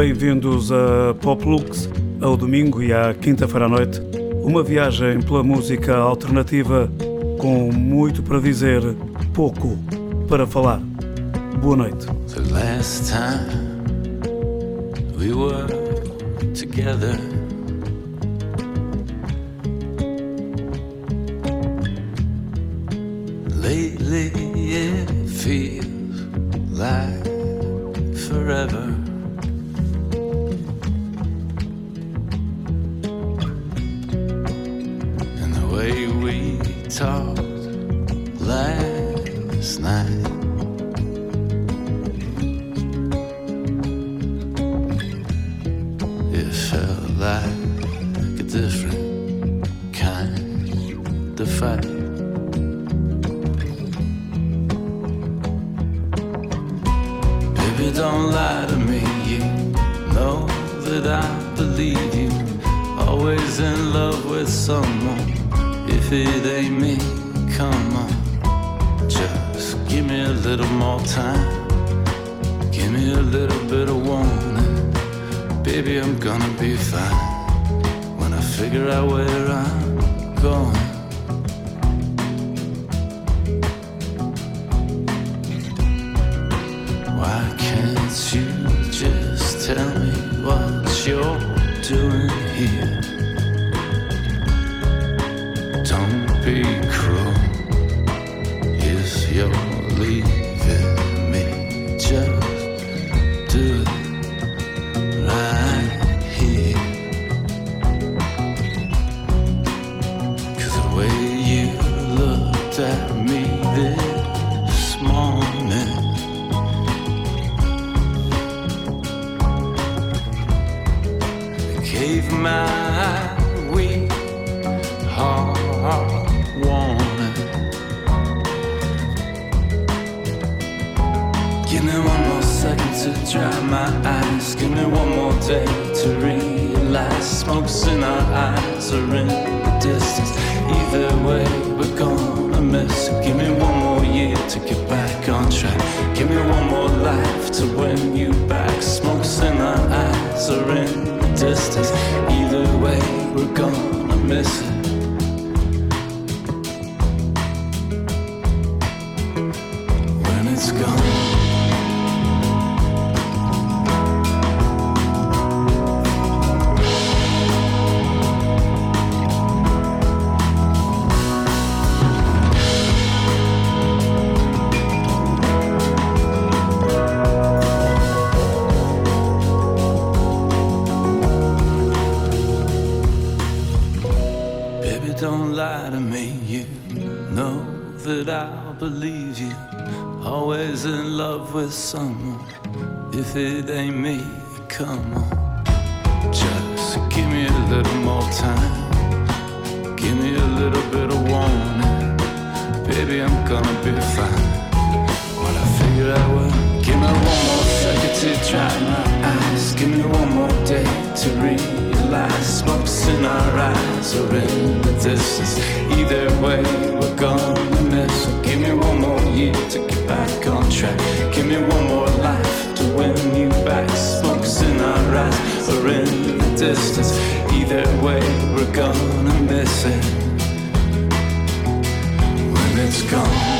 Bem-vindos a Poplux, ao domingo e à quinta-feira à noite. Uma viagem pela música alternativa com muito para dizer, pouco para falar. Boa noite. The last time we were together. Lately it feels like forever. We if Always in love with someone. If it ain't me, come on. Just give me a little more time. Give me a little bit of warning. Baby, I'm gonna be fine. When I figure out what, give me more second to dry my eyes. Give me one more day to realize smokes in our eyes are in the distance. Either way, we're gonna miss. So give me one more year to get back on track. Give me one more life to win you back. Smokes in our eyes or in the distance. Either way, we're gonna miss it when it's gone.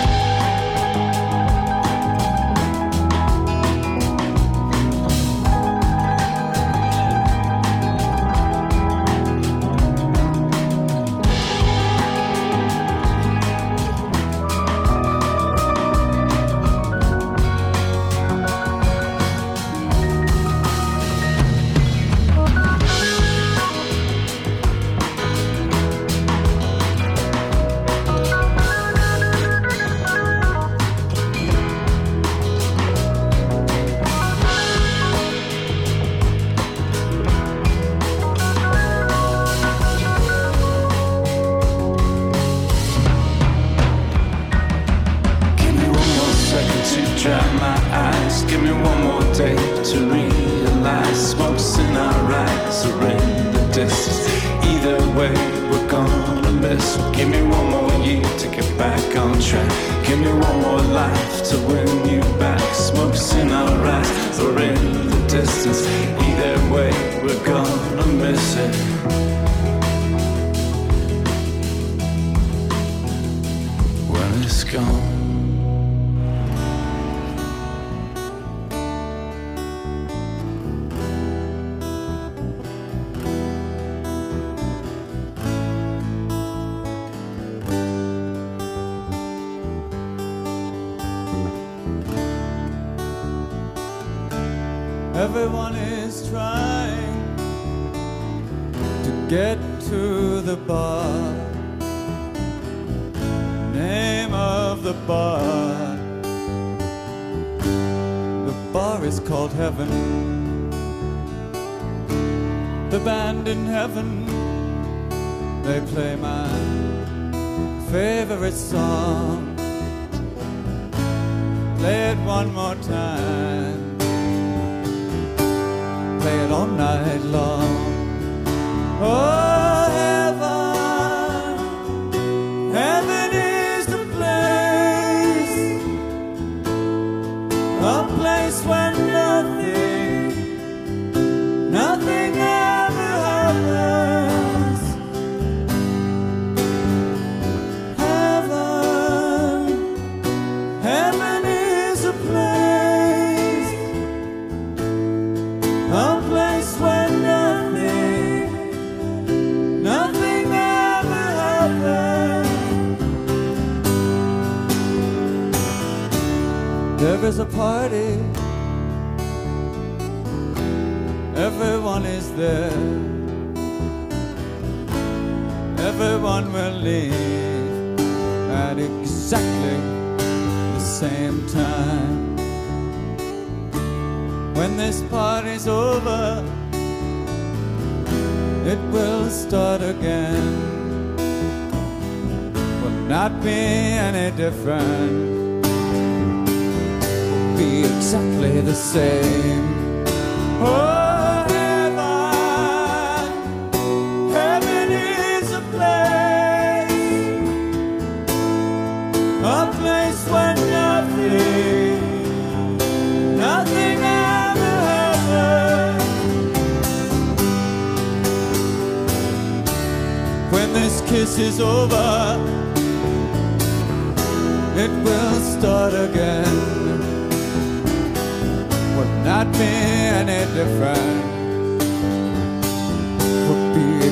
in heaven. They play my favorite song. Play it one more time. Play it all night long. Oh.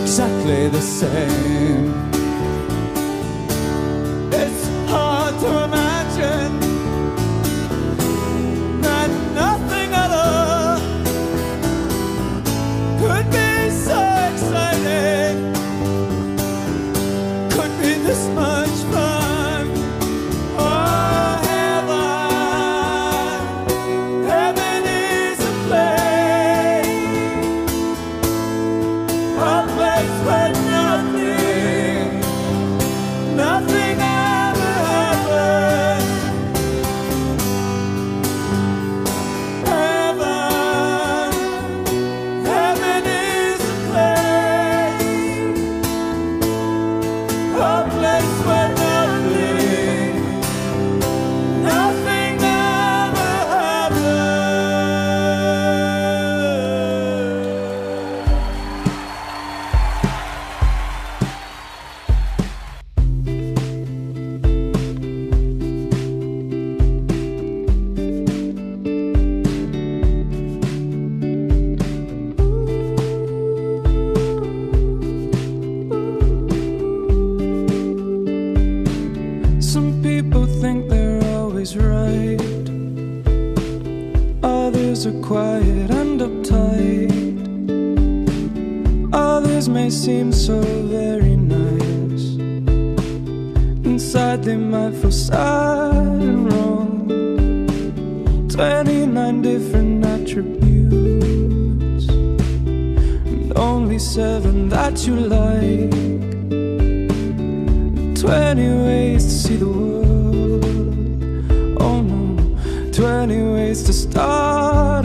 exactly the same. so very nice. Inside they might feel sad and wrong. 29 different attributes, and only seven that you like. 20 ways to see the world. Oh no, 20 ways to start.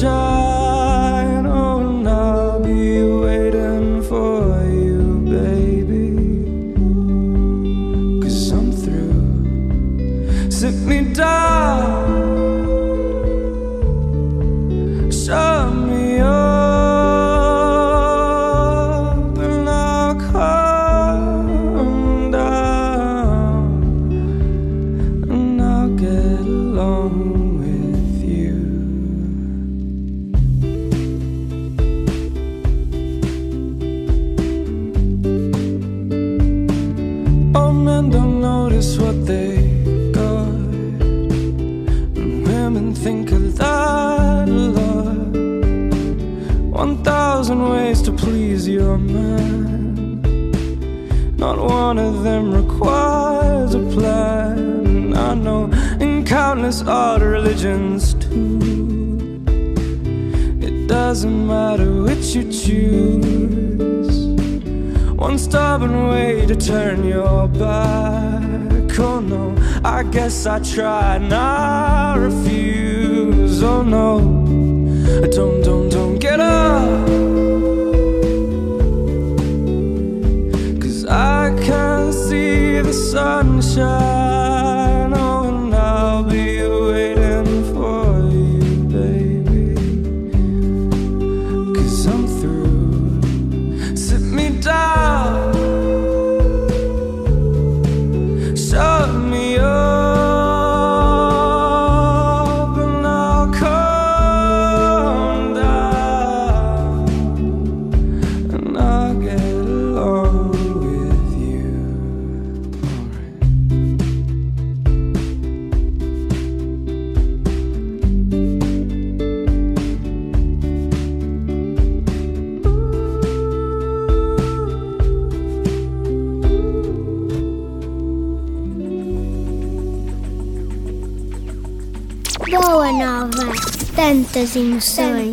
show countless odd religions too. It doesn't matter which you choose. One stubborn way to turn your back. Oh no, I guess I tried and I refuse. Oh no, don't, don't, don't get up. Cause I can't see the sunshine. Tantas emoções. Homem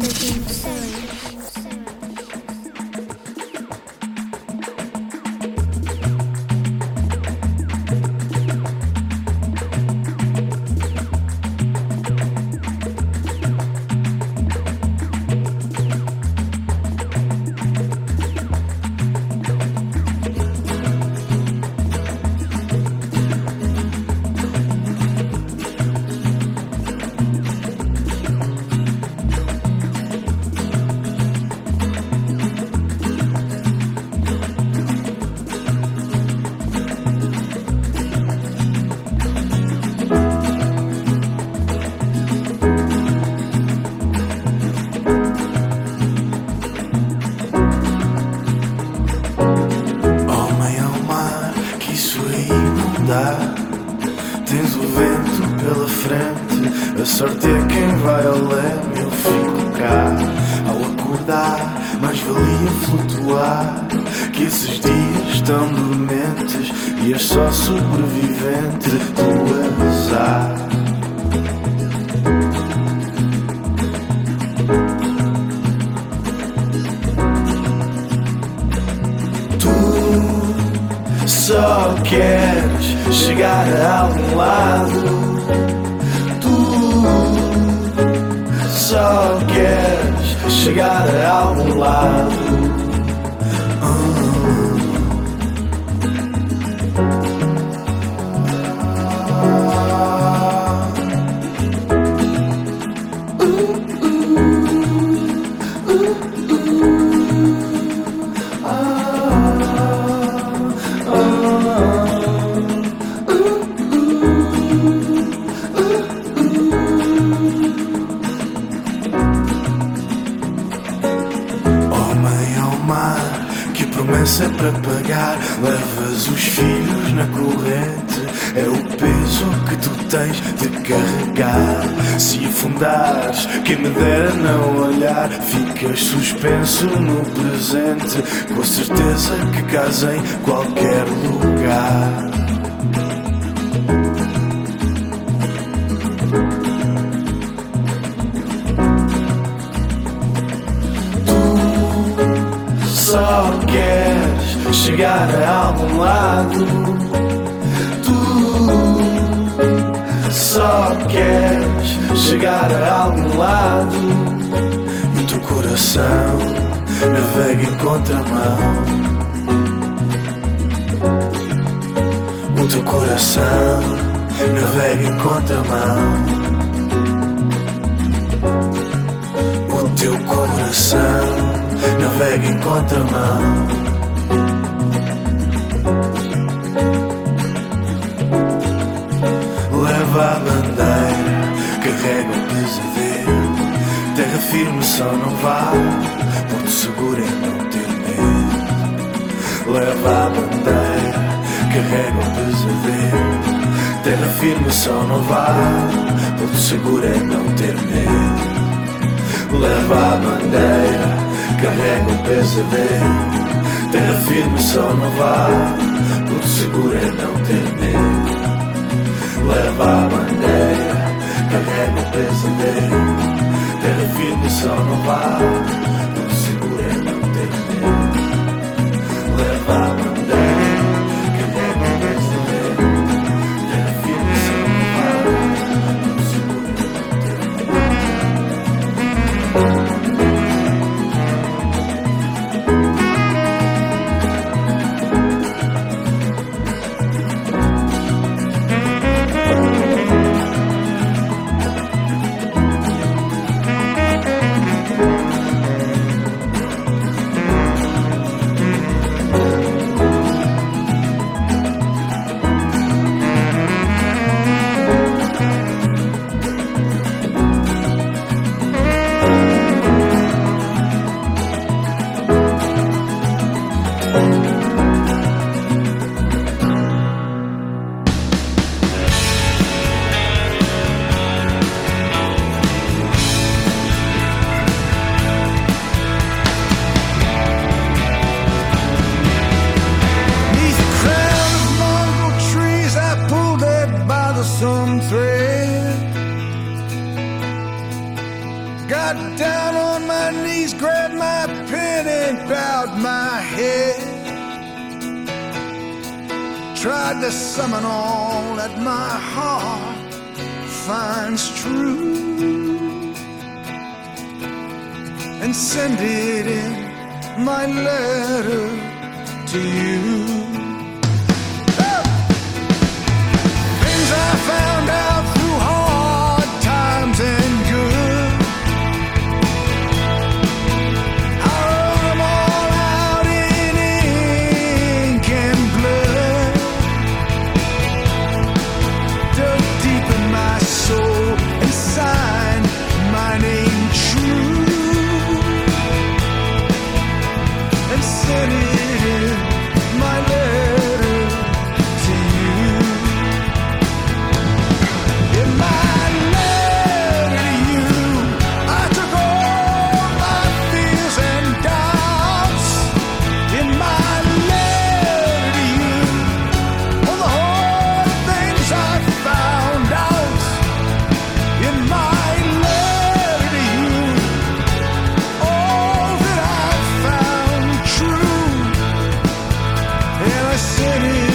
carregar. Se afundares, quem me dera não olhar, ficas suspenso no presente, com a certeza que casa em qualquer lugar. só queres chegar a algum lado. chegar a algum lado. E o teu coração navega em contramão. O teu coração navega em contramão. O teu coração navega em contramão. firme só não vá Muito seguro é não ter medo Leva a bandeira, carrega o pesadelo. Terra firme só não vá Muito seguro é não ter medo Leva a bandeira, carrega o pesadelo. Terra firme só não vá Muito seguro é não ter medo Leva a bandeira, carrega o pesadelo. Ele vive só no bar that the Seminole at my heart finds true and send it in my letter to you. it is.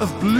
of blue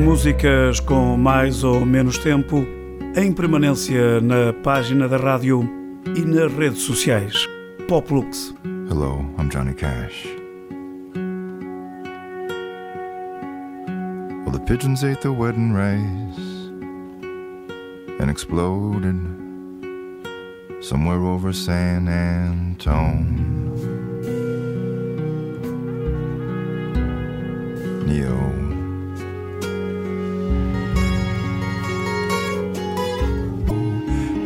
Músicas com mais ou menos tempo em permanência na página da rádio e nas redes sociais. Poplux. Hello, I'm Johnny Cash. Well, the pigeons ate the wedding rice and exploded somewhere over San Antone. Neo.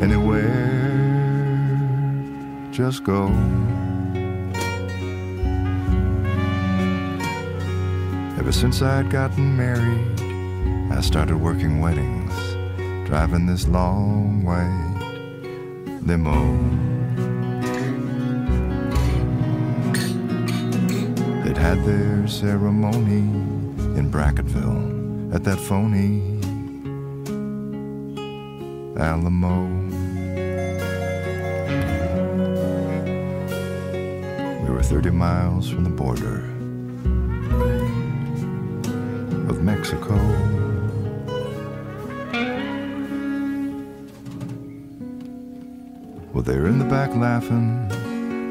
Anywhere, just go. Ever since I'd gotten married, I started working weddings, driving this long white limo. They'd had their ceremony in Brackettville at that phony Alamo. 30 miles from the border of Mexico. Well, they're in the back laughing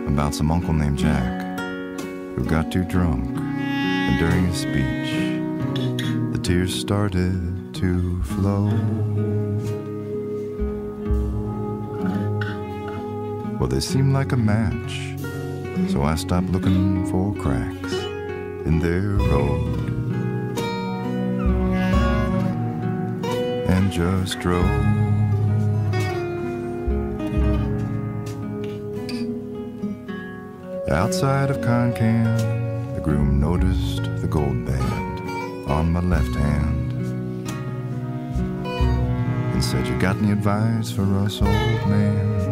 about some uncle named Jack who got too drunk and during his speech, the tears started to flow. Well, they seemed like a match, so I stopped looking for cracks in their road and just drove. Outside of Concan, the groom noticed the gold band on my left hand and said, You got any advice for us, old man?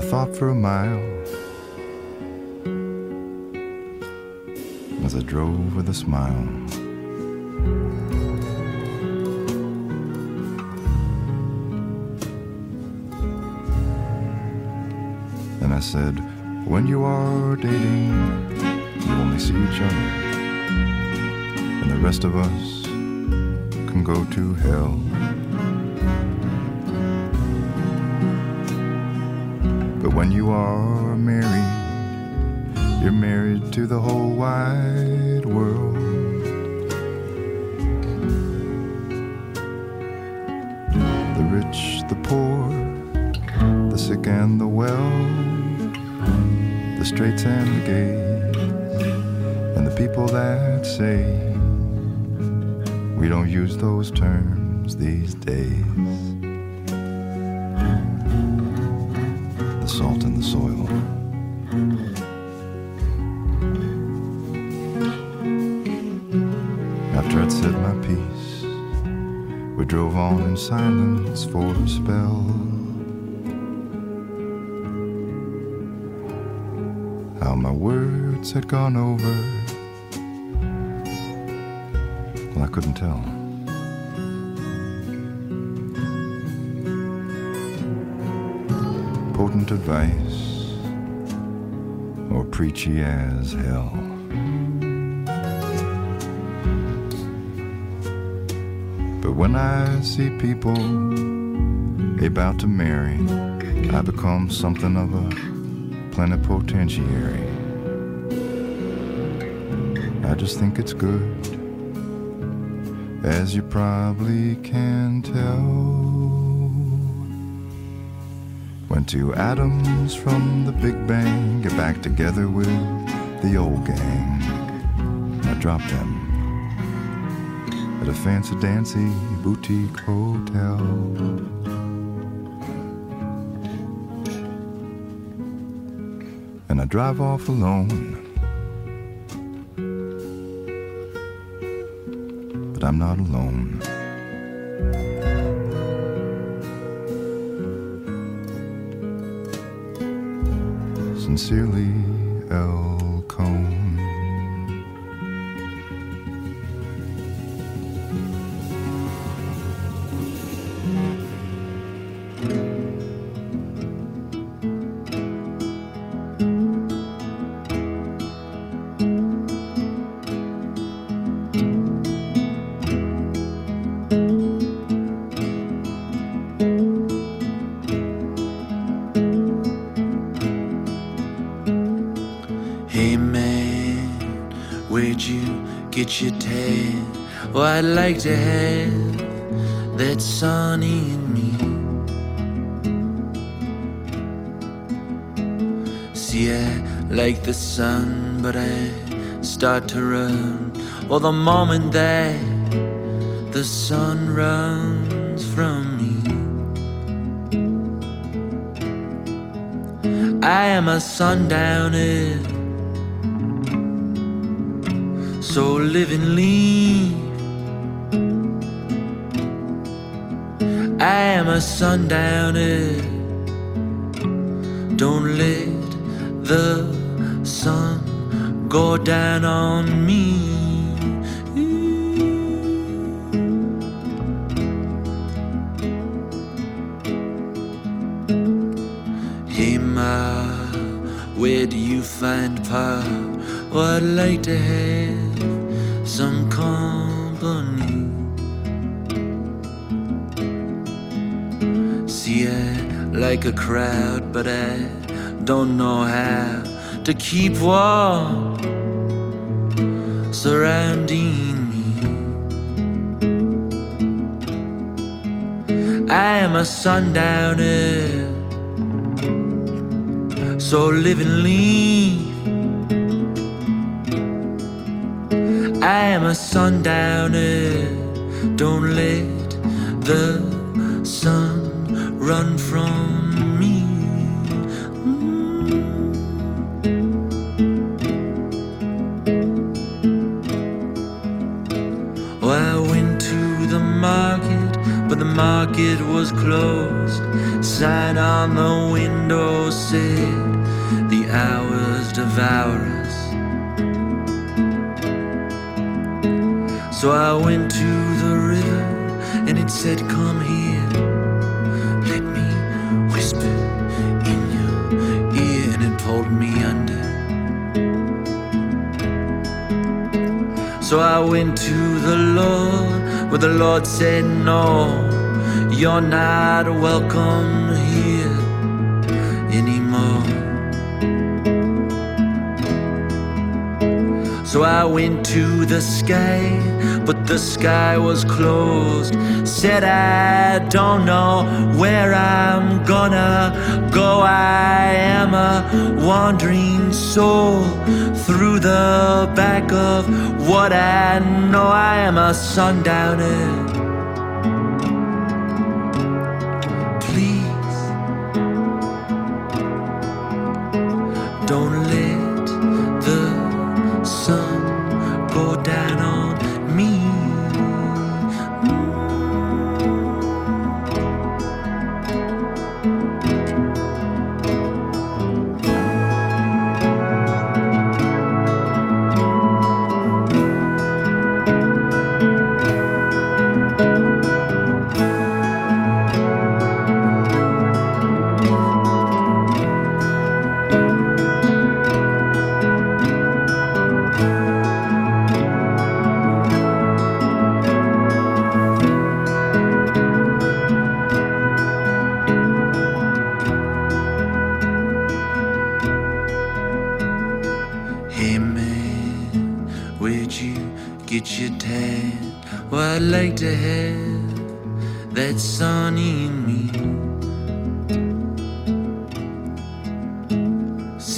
I thought for a mile as I drove with a smile. And I said, When you are dating, you only see each other, and the rest of us can go to hell. When you are married, you're married to the whole wide world. The rich, the poor, the sick and the well, the straights and the gays, and the people that say we don't use those terms these days. Soil. After I'd said my piece, we drove on in silence for a spell. How my words had gone over, well, I couldn't tell. Advice, or preachy as hell. But when I see people about to marry, I become something of a plenipotentiary. I just think it's good, as you probably can tell. Two atoms from the Big Bang get back together with the old gang, I drop them at a fancy dancy boutique hotel. And I drive off alone. But I'm not alone. Sincerely, L. get your? Oh, I'd like to have that sun in me. See, I like the sun, but I start to run. Or the moment that the sun runs from me. I am a sundowner, so live and leave. I am a sundowner, don't let the sun go down on me. Where do you find? Oh, I'd like to have some company. See, I like a crowd, but I don't know how to keep warm surrounding me. I am a sundowner, so live and I am a sundowner, don't let the sun run from me. Oh, I went to the market, but the market was closed. Sign on the window said, The hours devour So I went to the river, and it said, Come here. Let me whisper in your ear, and it pulled me under. So I went to the Lord, but the Lord said, No, you're not welcome So I went to the sky, but the sky was closed. Said I don't know where I'm gonna go. I am a wandering soul through the back of what I know. I am a sundowner.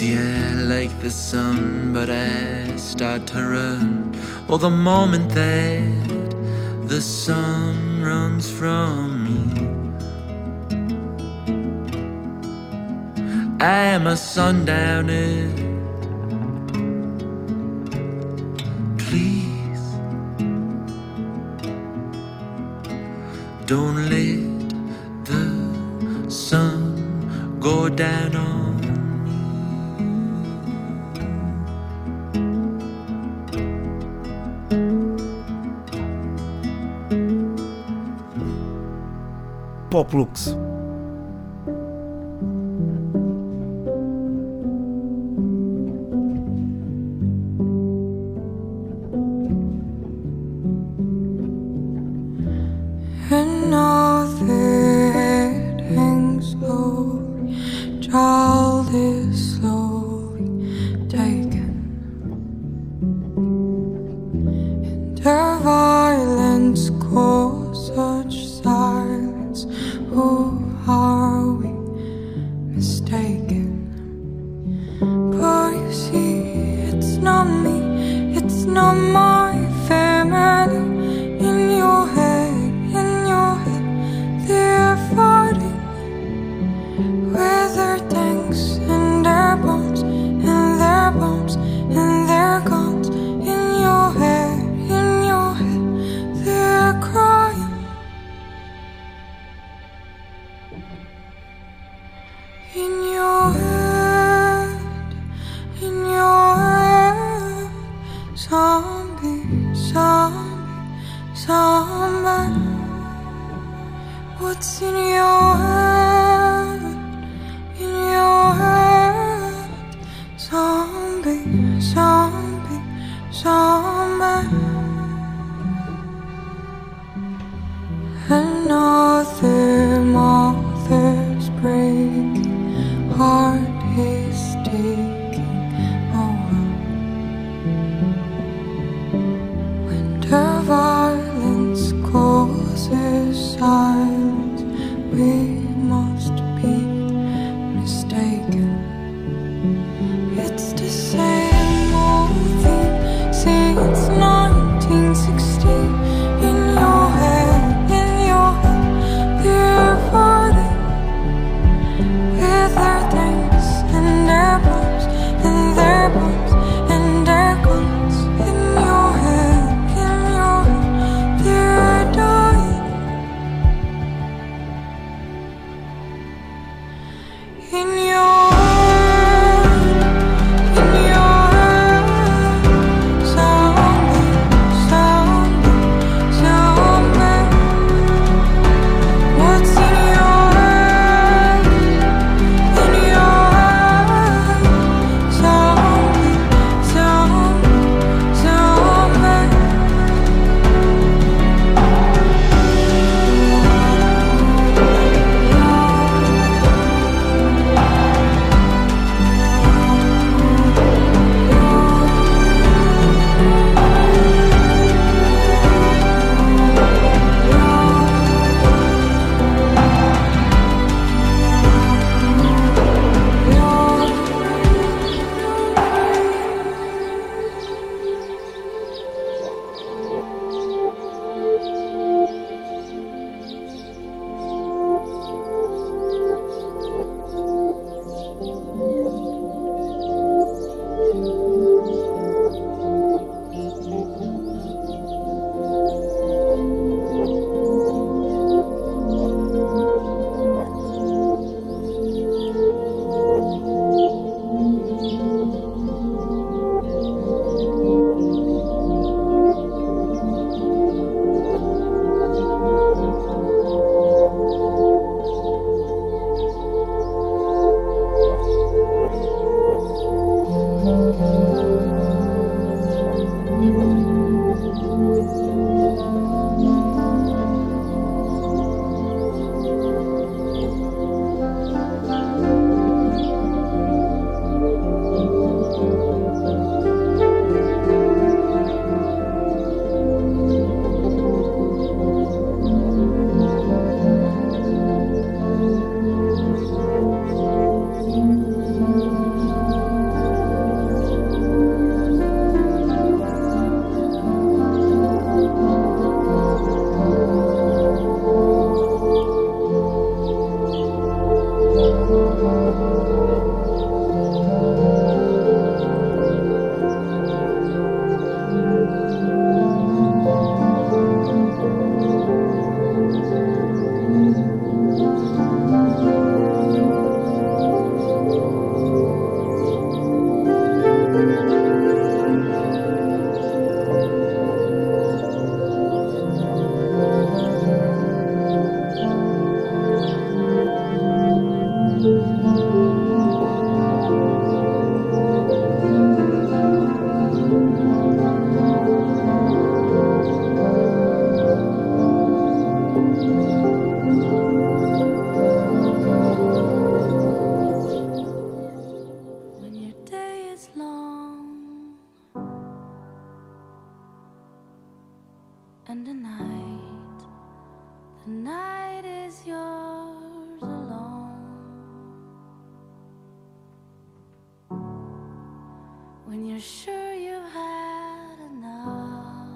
I like the sun, but I start to run. Well, the moment that the sun runs from me. I am a sundowner. Please don't let the sun go down on Poplux. Another and the night. The night is yours alone. When you're sure you've had enough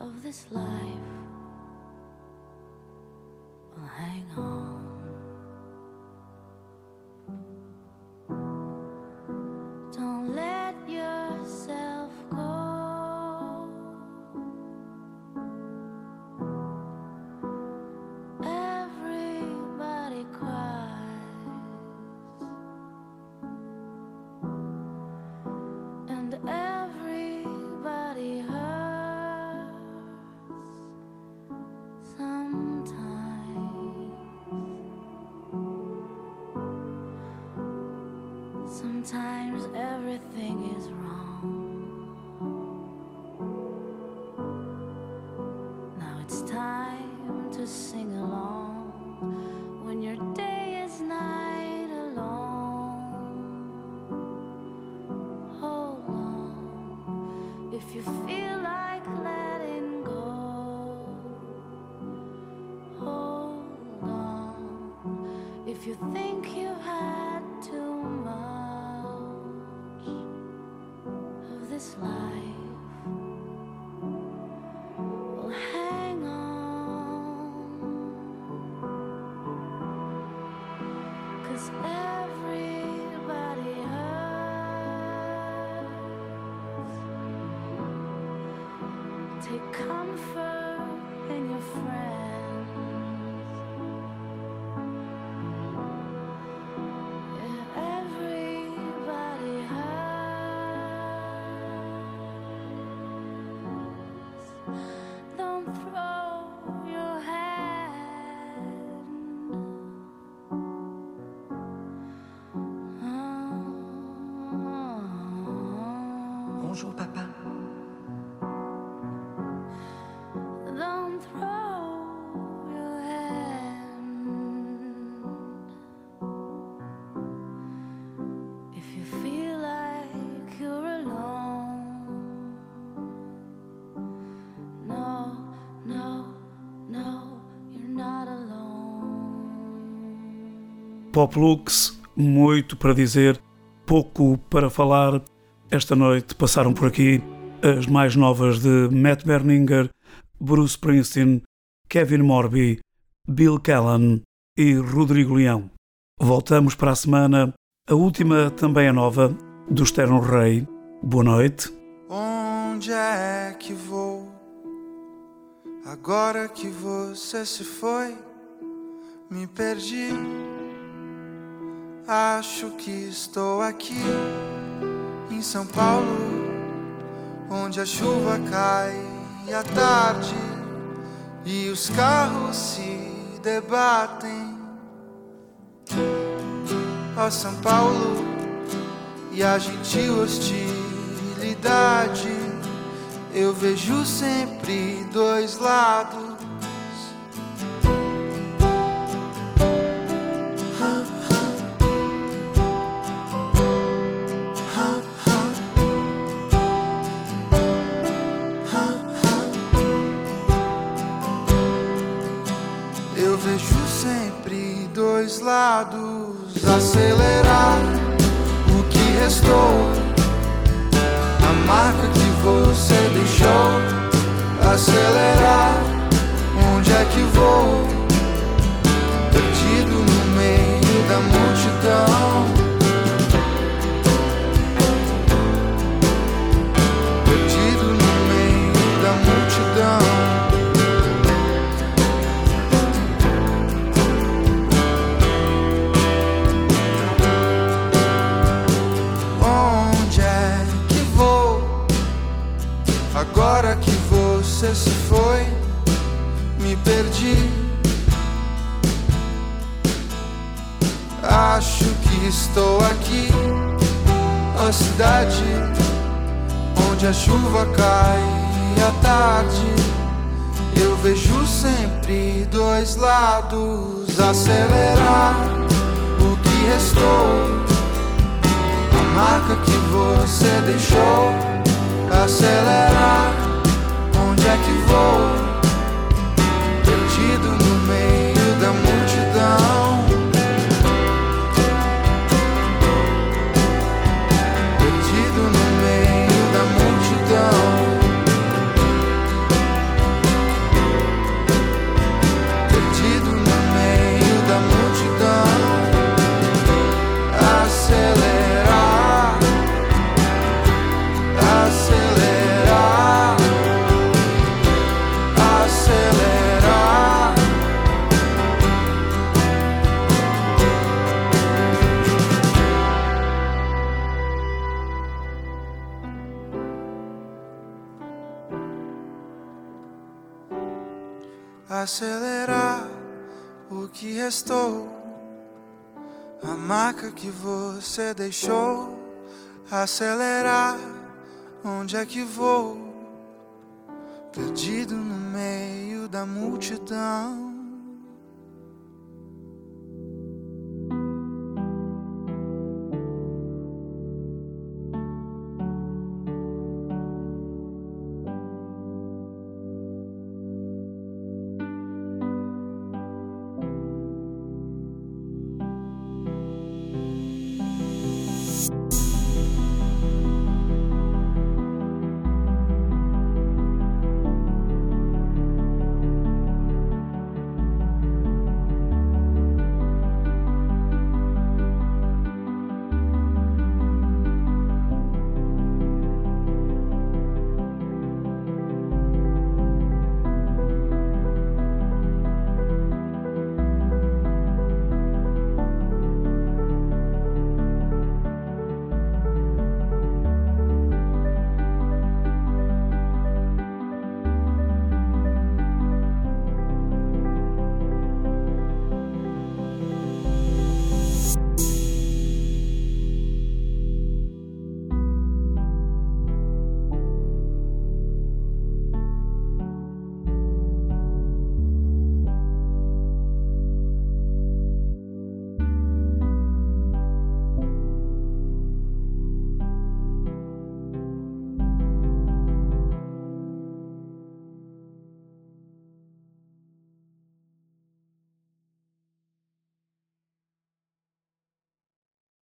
of this life. Pop Lux, muito para dizer, pouco para falar. Esta noite passaram por aqui as mais novas de Matt Berninger, Bruce Springsteen, Kevin Morby, Bill Callan e Rodrigo Leão. Voltamos para a semana. A última também é nova, do Stern Rei. Boa noite. Onde é que vou? Agora que você se foi, me perdi. Acho que estou aqui em São Paulo, onde a chuva cai à tarde e os carros se debatem. Ó São Paulo, e a gentil hostilidade. Eu vejo sempre dois lados. Acho que estou aqui, a cidade onde a chuva cai à tarde. Eu vejo sempre dois lados acelerar o que restou a marca que você deixou acelerar. Onde é que vou? Perdido no meio Acelerar o que restou. A marca que você deixou acelerar. Onde é que vou? Perdido no meio da multidão.